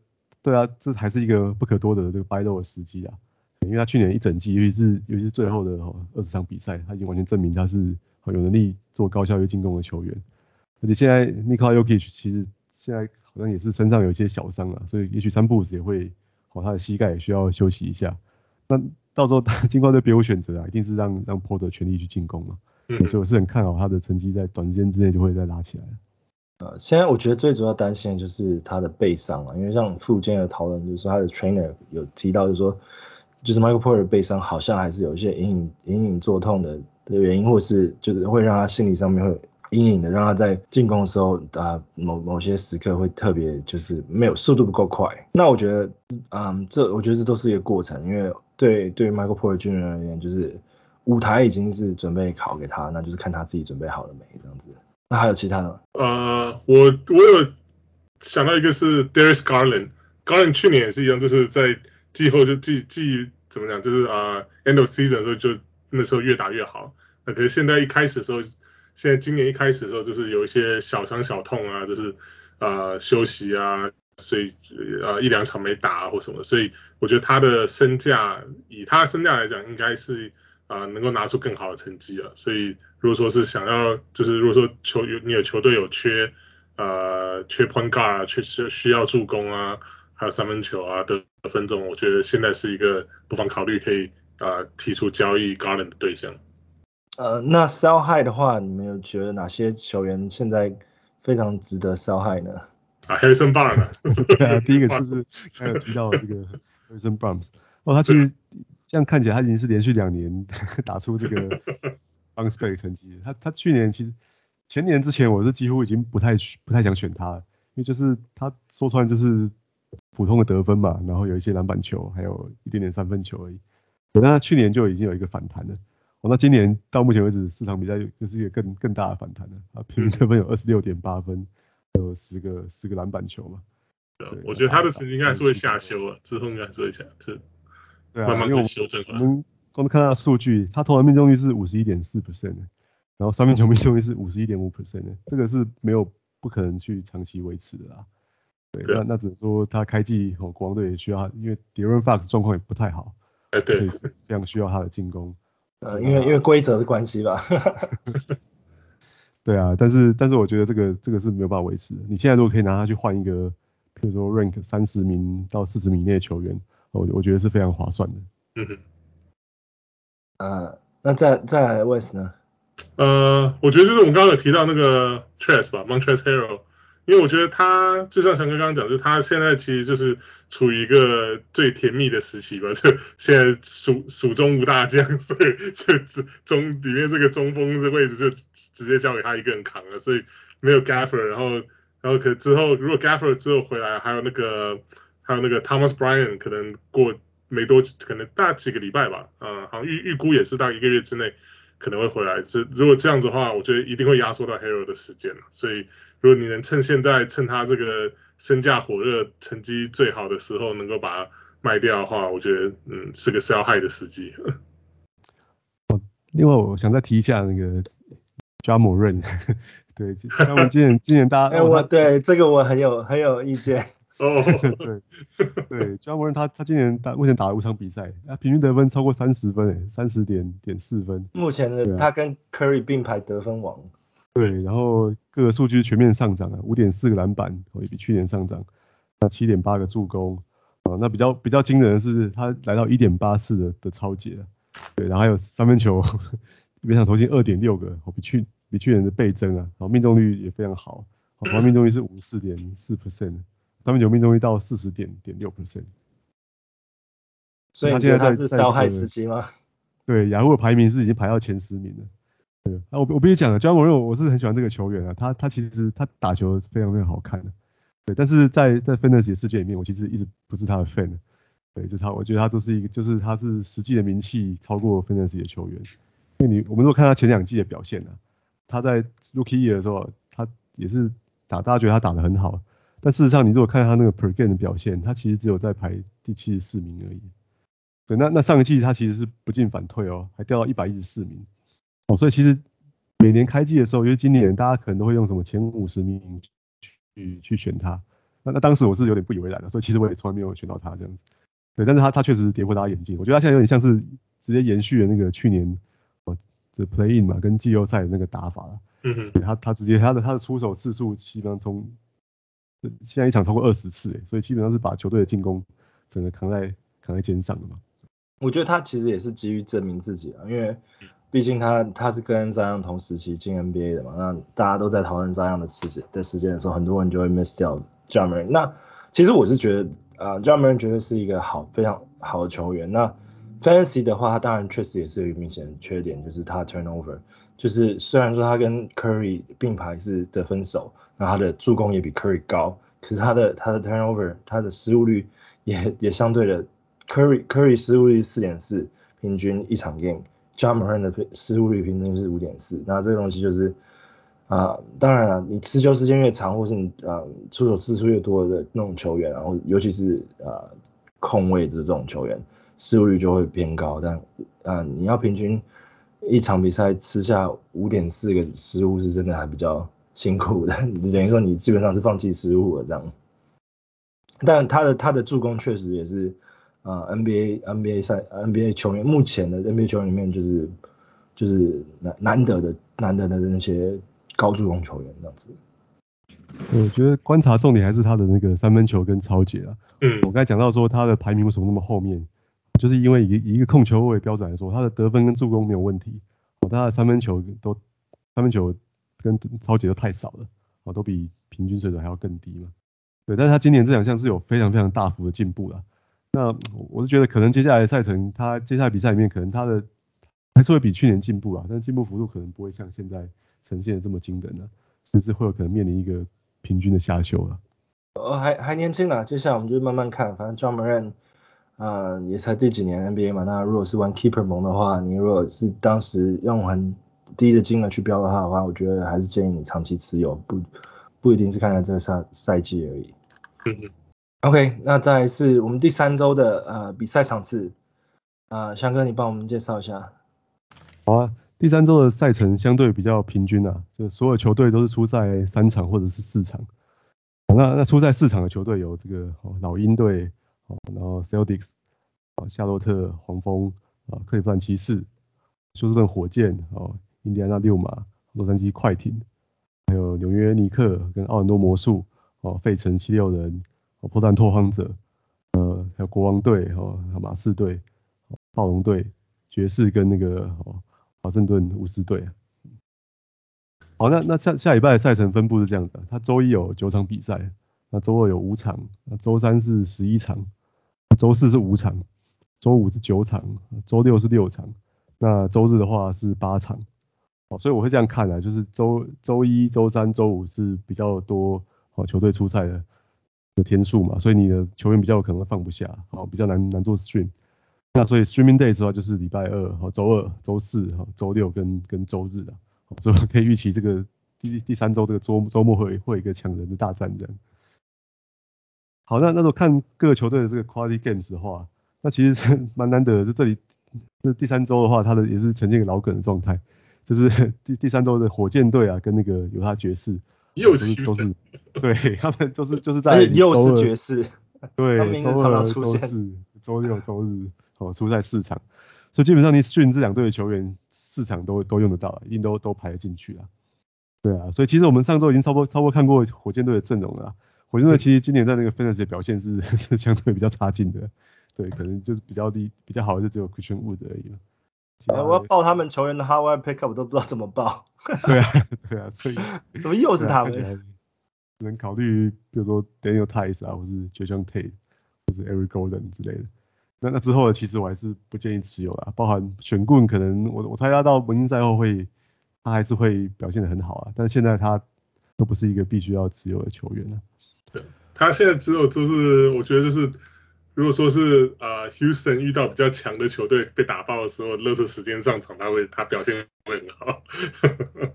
对啊，这还是一个不可多得的这个 buy low 的时机啊，因为他去年一整季，尤其是尤其是最后的二十场比赛，他已经完全证明他是有能力做高效率进攻的球员，而且现在 Nikola Jokic 其实现在。好像也是身上有一些小伤啊，所以也许三步子也会，好，他的膝盖也需要休息一下。那到时候 金块队别无选择啊，一定是让让 Porter 全力去进攻嘛。嗯。所以我是很看好他的成绩在短时间之内就会再拉起来。呃，现在我觉得最主要担心的就是他的背伤了，因为像附件的讨论，就是说他的 trainer 有提到，就是说，就是 Michael Porter 的背伤好像还是有一些隐隐隐隐作痛的的原因，或是就是会让他心理上面会。阴影的，让他在进攻的时候啊，某某些时刻会特别就是没有速度不够快。那我觉得，嗯，这我觉得这都是一个过程，因为对对于 Michael Porter Jr. 而言，就是舞台已经是准备好给他，那就是看他自己准备好了没这样子。那还有其他的吗？呃，我我有想到一个是 Darius Garland，Garland Garland 去年也是一样，就是在季后就季季怎么讲，就是啊、end of season 的时候就那时候越打越好。那可是现在一开始的时候，现在今年一开始的时候就是有一些小伤小痛啊，就是啊、休息啊，所以啊、一两场没打啊或什么，所以我觉得他的身价以他的身价来讲，应该是啊、uh, 能够拿出更好的成绩了。所以如果说是想要，就是如果说球有你有球队有缺。呃，缺 point guard 啊，缺需需要助攻啊，还有三分球啊的分钟，我觉得现在是一个不妨考虑可以啊、呃、提出交易 Garland 的对象。呃，那 sell high 的话，你们有觉得哪些球员现在非常值得 sell high 呢？啊，Harrison Barnes 对啊，第一个就是 刚有提到这个 Harrison Barnes 哦，他其实这样看起来他已经是连续两年 打出这个 back 成绩，他他去年其实。前年之前我是几乎已经不太不太想选他了，因为就是他说穿就是普通的得分嘛，然后有一些篮板球，还有一点点三分球而已。那他去年就已经有一个反弹了，哦，那今年到目前为止四场比赛就是一个更更大的反弹了，啊，平均得分有二十六点八分，有十个十个篮板球嘛。对，我觉得他的成绩应该是会下修了，之后应该是会下，是，对啊，慢慢会修正。我们光看他的数据，他投篮命中率是五十一点四 percent 的。然后三分球命中率是五十一点五 percent 的，这个是没有不可能去长期维持的啦。对，对那那只能说他开季后国王队也需要他，因为 De'Aaron Fox 状况也不太好，哎对，所以非常需要他的进攻。呃，因为因为规则的关系吧。对啊，但是但是我觉得这个这个是没有办法维持的。你现在如果可以拿他去换一个，比如说 rank 三十名到四十名以内的球员，我我觉得是非常划算的。嗯哼。呃，那再再来 Wes 呢？呃，我觉得就是我们刚刚有提到那个 Tres 吧，Montrezl Harrell，因为我觉得他就像强哥刚刚讲，就是他现在其实就是处于一个最甜蜜的时期吧，就现在蜀蜀中无大将，所以这中里面这个中锋的位置就直接交给他一个人扛了，所以没有 Gafford，然后然后可之后如果 Gafford 之后回来，还有那个还有那个 Thomas Bryant，可能过没多可能大几个礼拜吧，啊、呃，好像预预估也是到一个月之内。可能会回来，这如果这样子的话，我觉得一定会压缩到 Harrell 的时间了。所以，如果你能趁现在，趁他这个身价火热、成绩最好的时候，能够把它卖掉的话，我觉得嗯是个 sell high 的时机。哦，另外我想再提一下那个 Ja Morant，对，那我们今年今年大家，哎，我对这个我很有很有意见。哦，对对，Ja Morant 他他今年打目前打了五场比赛，他平均得分超过三十分，诶，三十点点四分。目前的他跟 Curry 并排得分王。对，然后各个数据全面上涨啊，五点四个篮板，也比去年上涨。那七点八个助攻，啊，那比较比较惊人的是他来到一点八次的的抄截，对，然后还有三分球，每场投进二点六个，比去比去年的倍增啊，然后命中率也非常好，好，命中率是五十四点四 percent。他们有命中率到四十点点六 percent，所以他现在他是 sell high 时期吗？对，雅虎的排名是已经排到前十名了。对，啊，我我必须讲了，Ja Morant 我是很喜欢这个球员啊，他他其实他打球非常非常好看的。对，但是在在 Fantasy 世界里面，我其实一直不是他的 fan。对，就他，我觉得他都是一个，就是他是实际的名气超过 Fantasy 的球员。因为你我们如果看他前两季的表现呢，啊，他在 Rookie Year 的时候，他也是打，大家觉得他打得很好。但事实上，你如果看他那个 per game 的表现，他其实只有在排第七十四名而已。对，那那上一季他其实是不进反退哦，还掉到一百一十四名。哦，所以其实每年开季的时候，因为今年大家可能都会用什么前五十名去去选他。那那当时我是有点不以为然的，所以其实我也从来没有选到他这样子。对，但是他他确实跌破大家眼镜。我觉得他现在有点像是直接延续了那个去年哦这 play in 嘛，跟季后赛的那个打法了。嗯哼。对，他他直接他的他的出手次数基本上从现在一场超过二十次，哎，所以基本上是把球队的进攻整个扛在扛在肩上的嘛。我觉得他其实也是急于证明自己啊，因为毕竟他他是跟张扬同时期进 NBA 的嘛，那大家都在讨论张扬的时间的时间的时候，很多人就会 miss 掉 Ja Morant。那其实我是觉得啊，Ja Morant 绝对是一个好非常好的球员。那 Fantasy 的话，他当然确实也是有一个明显的缺点，就是他 turnover，就是虽然说他跟 Curry 并排是得分手。那他的助攻也比 Curry 高，可是他的他的 turnover，他的失误率也也相对的，Curry Curry 失误率四点四，平均一场 game，Ja Morant 的失误率平均是五点四，那这个东西就是，啊、当然了，你持球时间越长，或是你呃出手次数越多的那种球员，然后尤其是呃控卫的这种球员，失误率就会偏高。但啊、你要平均一场比赛吃下五点四个失误，是真的还比较辛苦的。等于说你基本上是放弃失误了这样。但他的他的助攻确实也是啊、呃、NBA NBA 赛 NBA 球员目前的 NBA 球员里面就是就是难难得的难得的那些。高助攻球员这样子，我觉得观察重点还是他的那个三分球跟抄截啊。嗯，我刚才讲到说他的排名为什么那么后面，就是因为以一个控球位标准来说，他的得分跟助攻没有问题，哦，他的三分球都三分球跟抄截都太少了，哦，都比平均水准还要更低嘛。对，但是他今年这两项是有非常非常大幅的进步了。那我是觉得可能接下来赛程他接下来比赛里面可能他的还是会比去年进步啊，但进步幅度可能不会像现在。呈现的这么惊人呢，甚至会有可能面临一个平均的下修了。呃，还还年轻呢，接下来我们就慢慢看。反正 Ja Morant，呃，也才第几年 NBA 嘛。那如果是玩 Keeper 盟的话，你如果是当时用很低的金额去标的话的话，我觉得还是建议你长期持有，不不一定是看看这个赛赛季而已。嗯嗯。OK，那再来是我们第三周的呃比赛场次，呃，翔哥你帮我们介绍一下。好啊。第三周的赛程相对比较平均啊，就所有球队都是出赛三场或者是四场。那那出赛四场的球队有这个老鹰队，然后 Celtics，夏洛特黄蜂，啊克利夫兰骑士，休斯顿火箭，哦印第安纳六马，洛杉矶快艇，还有纽约尼克跟奥兰多魔术，哦费城七六人，哦波特兰拓荒者，呃还有国王队，哦马刺队，暴龙队，爵士跟那个哦。华盛顿巫师队，好，那那下下礼拜的赛程分布是这样的，他周一有九场比赛，那周二有五场，那周三是十一场，周四是五场，周五是九场，周六是六场，那周日的话是八场，哦，所以我会这样看啊，就是周周一、周三、周五是比较多哦球队出赛的的天数嘛，所以你的球员比较有可能放不下，哦，比较难难做 stream。那所以 streaming days 的话就是礼拜二、哈周二、周四、哈周六跟跟周日的，所以可以预期这个第第三周这个周周末会会一个抢人的大战这样。好，那那时候看各个球队的这个 quality games 的话，那其实蛮难得的，是这里这第三周的话，它的也是呈现一个老梗的状态，就是 第第三周的火箭队啊跟那个犹他爵士，又是都是对他们都是就是在 又是爵士，对 周二、周四、周六、周日。哦，出赛四场，所以基本上你训这两队的球员四场都都用得到，一定都都排得进去啊。对啊，所以其实我们上周已经差不多差不多看过火箭队的阵容了。火箭队其实今年在那个 Fantasy 的表现是 是相对比较差劲的，对，可能就是比较低比较好的就只有 Christian Wood 而已了。我要报他们球员的 Howard Pickup 我都不知道怎么报。对啊，对啊，所以 怎么又是他们？只能考虑比如说 Daniel Theis 啊，或是 Jason Tate，或是 Eric Gordon 之类的。那那之后的其实我还是不建议持有啦，包含选棍可能我我猜他到明星赛后会他还是会表现得很好啊，但是现在他都不是一个必须要持有的球员了。对，他现在只有就是我觉得就是如果说是呃 Houston 遇到比较强的球队被打爆的时候，垃圾时间上场他会他表现会很好。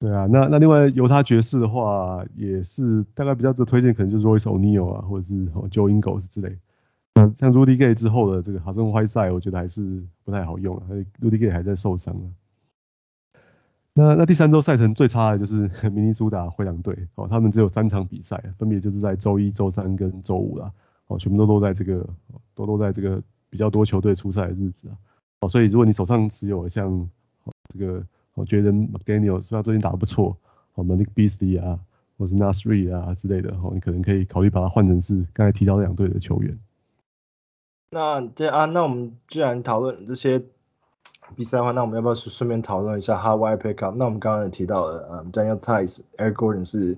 对啊，那那另外犹他爵士的话也是大概比较的推荐可能就是 Royce O'Neal 啊，或者是 Joe Ingles 之类。那像 Rudy Gay 之后的这个 Hassan Whiteside 我觉得还是不太好用啊，Rudy Gay 还在受伤啊。那那第三周赛程最差的就是 明尼苏达灰狼队，哦，他们只有三场比赛，分别就是在周一、周三跟周五啦，哦，全部都都在这个都都在这个比较多球队出赛的日子啊，哦，所以如果你手上持有像这个哦，Jaden McDaniel 虽然最近打得不错，哦，Malik Beasley 啊，或是 Naz Reid 啊之类的，哦，你可能可以考虑把它换成是刚才提到两队的球员。那这啊，那我们既然讨论这些比赛的话，那我们要不要顺便讨论一下 Howard Pickup？那我们刚刚也提到了，嗯，Daniel Theis、Eric Gordon 是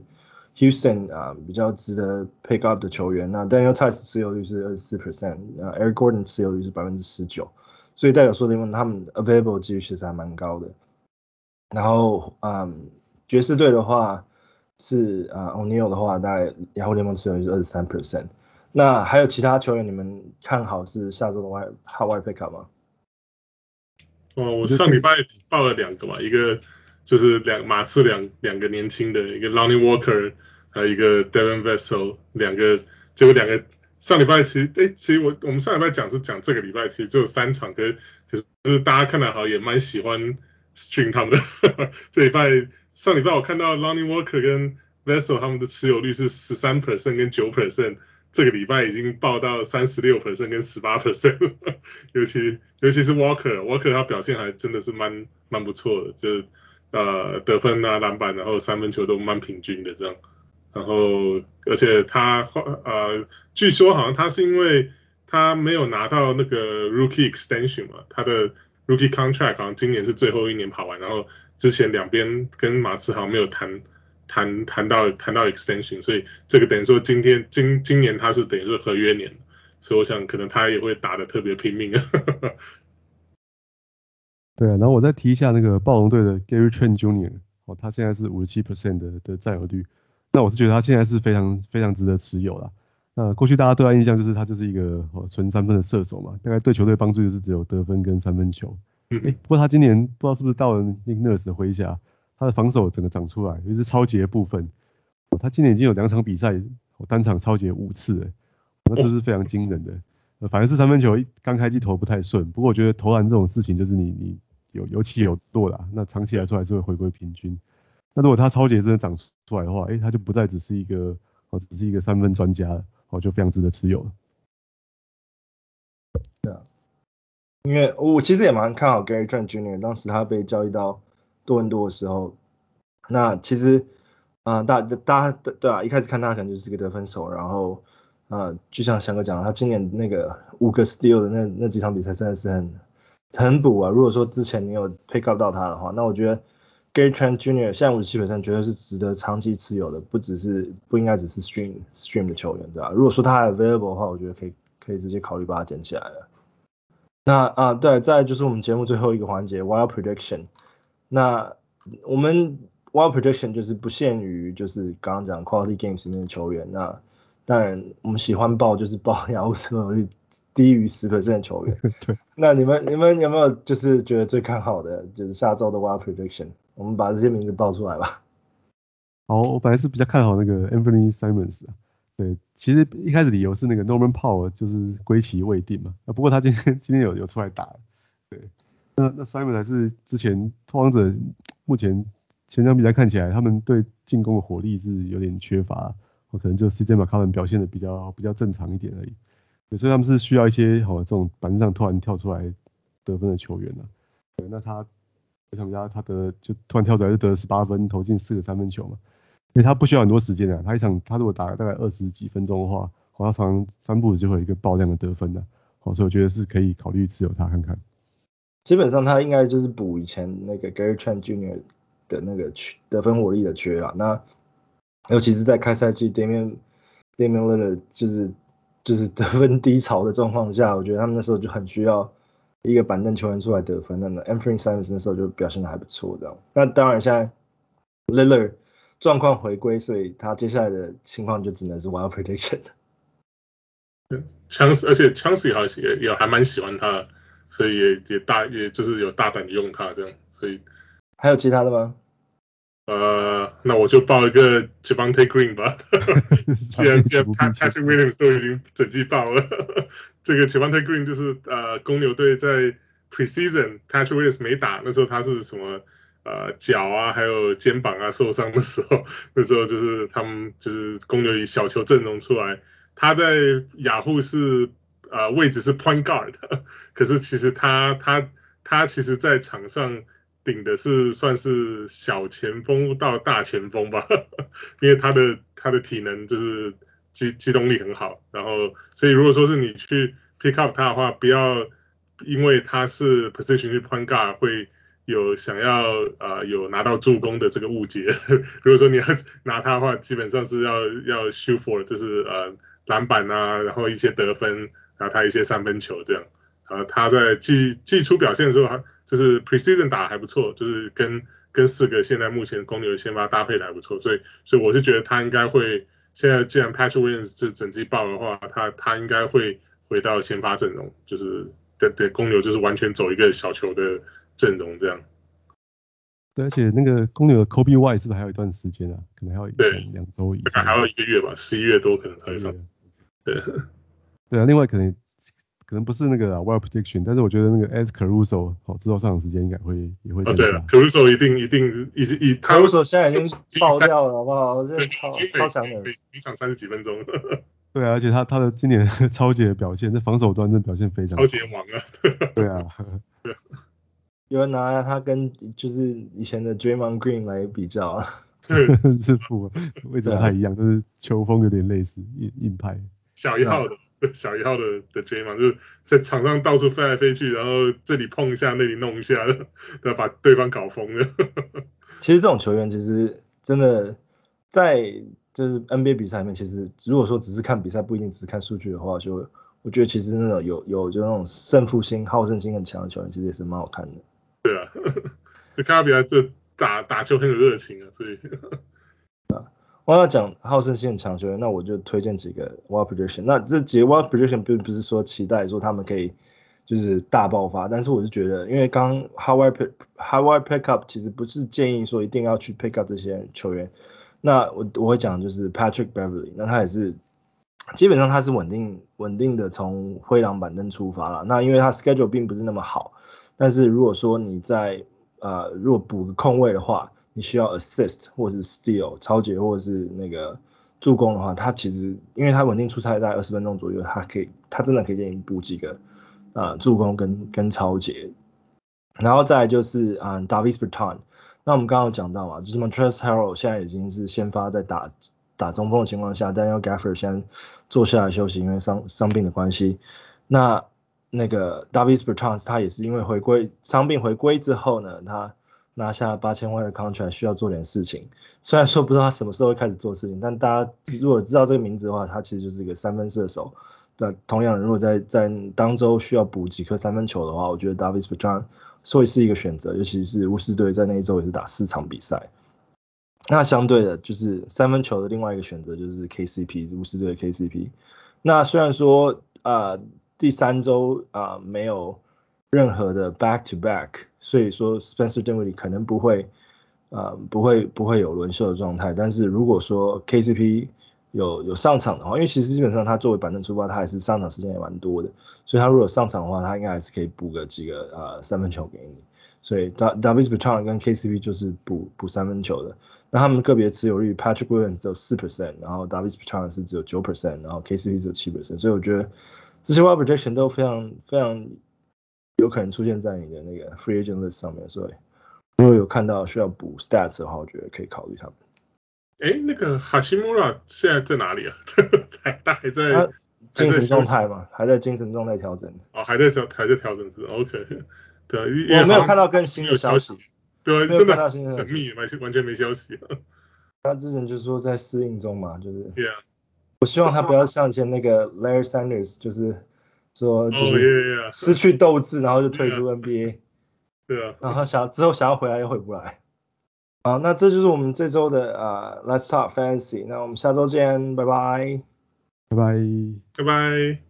Houston 啊比较值得 pick up 的球员。那 Daniel Theis 持有率是二十四 percent，那 Eric Gordon 持有率是百分之十九，所以代表说他们他们 available 几率其实还蛮高的。然后嗯，爵士队的话是啊 O'Neal 的话，大概雅虎联盟持有率是二十三 percent。那还有其他球员，你们看好是下周的 Howard Pickup 吗？哦，我上礼拜报了两个嘛，一个就是两马刺两两个年轻的一个 Lonnie Walker，还有一个 Devin Vassell 两个，结果两个上礼拜其实哎，其实我我们上礼拜讲是讲这个礼拜其实只有三场，可是可是大家看到好像也蛮喜欢 string 他们的，这礼拜上礼拜我看到 Lonnie Walker 跟 Vassell 他们的持有率是十三 percent 跟九 percent。这个礼拜已经爆到三十六 percent 跟十八 percent，尤其尤其是 Walker，Walker 他表现还真的是蛮蛮不错的，就是呃得分啊篮板，然后三分球都蛮平均的这样，然后而且他呃据说好像他是因为他没有拿到那个 Rookie Extension 嘛，他的 Rookie Contract 好像今年是最后一年跑完，然后之前两边跟马刺好像没有谈。谈谈到谈到 extension，所以这个等于说今天今今年他是等于说合约年，所以我想可能他也会打的特别拼命啊。对啊，然后我再提一下那个暴龙队的 Gary Trent Jr.，哦，他现在是五十七 percent 的的占有率，那我是觉得他现在是非常非常值得持有啦。那过去大家对他印象就是他就是一个哦纯三分的射手嘛，大概对球队帮助就是只有得分跟三分球。哎、嗯，不过他今年不知道是不是到了 Nick Nurse 的麾下。他的防守整个长出来，尤其是抄截的部分，哦他今年已经有两场比赛，单场抄截五次，哎，那这是非常惊人的。反而是三分球刚开机投不太顺，不过我觉得投篮这种事情就是你你有有起有落啦，那长期来说还是会回归平均。那如果他抄截真的长出来的话，哎，他就不再只是一个哦，只是一个三分专家了，哦，就非常值得持有了。对啊，因为我其实也蛮看好 Gary Trent Jr.，当时他被交易到。多伦多的时候，那其实，啊、大大家对啊，一开始看他可能就是个得分手，然后，呃，就像翔哥讲，他今年那个五个 steal 的那那几场比赛真的是很很补啊。如果说之前你有 pick up 到他的话，那我觉得 Gary Trent Jr. 现在五十七 percent 绝对是值得长期持有的，不只是不应该只是 stream stream 的球员，对吧、如果说他还 available 的话，我觉得可以可以直接考虑把他捡起来了。那啊，对，再就是我们节目最后一个环节，wild prediction。那我们 wild prediction 就是不限于就是刚刚讲 quality games 里面的球员，那当然我们喜欢报就是报 亚乌持有率低于十 percent 的球员。对。那你们你们有没有就是觉得最看好的就是下周的 wild prediction？我们把这些名字报出来吧。好，我本来是比较看好那个 Anthony Simons 啊。对，其实一开始理由是那个 Norman Powell 就是归期未定嘛。啊，不过他今天今天有有出来打。对。那那 Simon 还是之前拓荒者目前前场比赛看起来，他们对进攻的火力是有点缺乏，我可能就 CJ McCollum 表现的比较比较正常一点而已，所以他们是需要一些好这种板凳上突然跳出来得分的球员呢。对，那他我想他他得就突然跳出来就得了十八分，投进四个三分球嘛，因为他不需要很多时间啊，他一场他如果打大概二十几分钟的话，好，他常常三步就会有一个爆量的得分的，好，所以我觉得是可以考虑持有他看看。基本上他应该就是补以前那个 Gary Trent Jr. 的那个缺得分火力的缺啊。那尤其是在开赛季 Damian Damian Lillard 就是就是得分低潮的状况下，我觉得他们那时候就很需要一个板凳球员出来得分。那 Anthony Simons 那时候就表现的还不错这样。那当然现在 Lillard 状况回归，所以他接下来的情况就只能是 Wild Prediction。对，枪而且 Chance 也好像也也还蛮喜欢他。所以也也大也就是有大胆的用它这样，所以还有其他的吗？呃，那我就报一个 Javonte Green 吧。既然既然 Patrick Williams 都已经整季爆了，这个 Javonte Green 就是呃公牛队在 Preseason Patrick Williams 没打，那时候他是什么呃脚啊还有肩膀啊受伤的时候，那时候就是他们就是公牛以小球阵容出来，他在雅虎是。呃，位置是 point guard，可是其实他他他其实在场上顶的是算是小前锋到大前锋吧，因为他的他的体能就是机机动力很好，然后所以如果说是你去 pick up 他的话，不要因为他是 position 是 point guard 会有想要呃有拿到助攻的这个误解，如果说你要拿他的话，基本上是要要 shoot for 就是呃篮板啊，然后一些得分。然后他一些三分球这样，呃，他在季季初表现的时候，还就是 preseason 打还不错，就是跟跟四个现在目前公牛的先发搭配的还不错，所以所以我是觉得他应该会，现在既然 Patrick Williams 这整季爆的话，他他应该会回到先发阵容，就是对对公牛就是完全走一个小球的阵容这样。对，而且那个公牛的 Coby White 是不是还有一段时间啊？可能还要对两周以上，还要一个月吧，十一月多可能才会上。对，对啊，另外可能可能不是那个 Wild Prediction，但是我觉得那个 Alex Caruso 好之后上场时间应该会也会。哦，对了，Caruso 一定一定一直以 Caruso 现在已经爆掉了，好不好？这超超强的，一场三十几分钟。对啊，而且他他的今年 超级的表现，在防守端真的表现非常。超级王啊！对啊。有人拿他跟就是以前的 Draymond Green 来比较啊，是不？位置不太一样？就是球风有点类似，硬硬派。小一号的，小一号的的 Draymond 就是在场上到处飞来飞去，然后这里碰一下，那里弄一下，然后把对方搞疯了。其实这种球员其实真的在就是 NBA 比赛里面，其实如果说只是看比赛，不一定只是看数据的话，就我觉得其实那种有有就那种胜负心、好胜心很强的球员，其实也是蛮好看的。对啊，就看他比赛，就打打球很有热情啊，所以。我要讲好胜心很强球员，那我就推荐几个 Wild Prediction。那这几个 Wild Prediction 并不是说期待说他们可以就是大爆发，但是我是觉得，因为刚 Howard Pick Howard Pick Up 其实不是建议说一定要去 Pick Up 这些球员。那我我会讲就是 Patrick Beverly，那他也是基本上他是稳定稳定的从灰狼板凳出发了。那因为他 Schedule 并不是那么好。但是如果说你在呃，如果补个空位的话，你需要 assist 或是 steal 抄截或者是那个助攻的话，他其实因为他稳定出差大概二十分钟左右，他可以他真的可以给你补几个啊、呃、助攻跟跟抄截。然后再就是啊、Davis Bertan 那我们刚刚有讲到嘛，就是 Montrezl Harrell 现在已经是先发在打打中锋的情况下但要 Gafford 先坐下来休息，因为伤伤病的关系。那那个 Davis Bertan 他也是因为回归伤病回归之后呢，他拿下八千万的 contract 需要做点事情。虽然说不知道他什么时候会开始做事情，但大家如果知道这个名字的话，他其实就是一个三分射手。那同样，如果在在当周需要补几颗三分球的话，我觉得 Davis b e t r a n 会是一个选择，尤其是巫师队在那一周也是打四场比赛。那相对的，就是三分球的另外一个选择就是 KCP 巫师队的 KCP。那虽然说啊。第三周啊、没有任何的 back to back，所以说 Spencer d i n w i d d 可能不会、呃、不会不会有轮休的状态。但是如果说 KCP 有有上场的话，因为其实基本上他作为板凳出发，他还是上场时间也蛮多的，所以他如果上场的话，他应该还是可以补个几个呃三分球给你。所以 Davis Bertans 跟 KCP 就是补补三分球的。那他们个别持有率，Patrick Williams 只有四 percent，然后 Davis Bertans 是只有九 percent，然后 KCP 只有七 percent，所以我觉得。这些 Wild Projection 都非常非常有可能出现在你的那个 Free Agent List 上面，所以如果有看到需要补 Stats 的话，我觉得可以考虑他们。哎，那个 Hachimura 现在在哪里啊？还他还在？精神状态嘛，还在精神状态调整。哦，还在调，还在调整是 OK。对，我没有看到更新的消息。对，真的神秘，完全完全没消息。他之前就是说在适应中嘛，就是。Yeah. 我希望他不要像以前那个 Larry Sanders，就是说就是失去斗志，然后就退出 NBA。对啊。然后想之后想要回来又回不来。好，那这就是我们这周的啊、uh, Let's Talk Fantasy。那我们下周见，拜拜。拜拜。拜拜。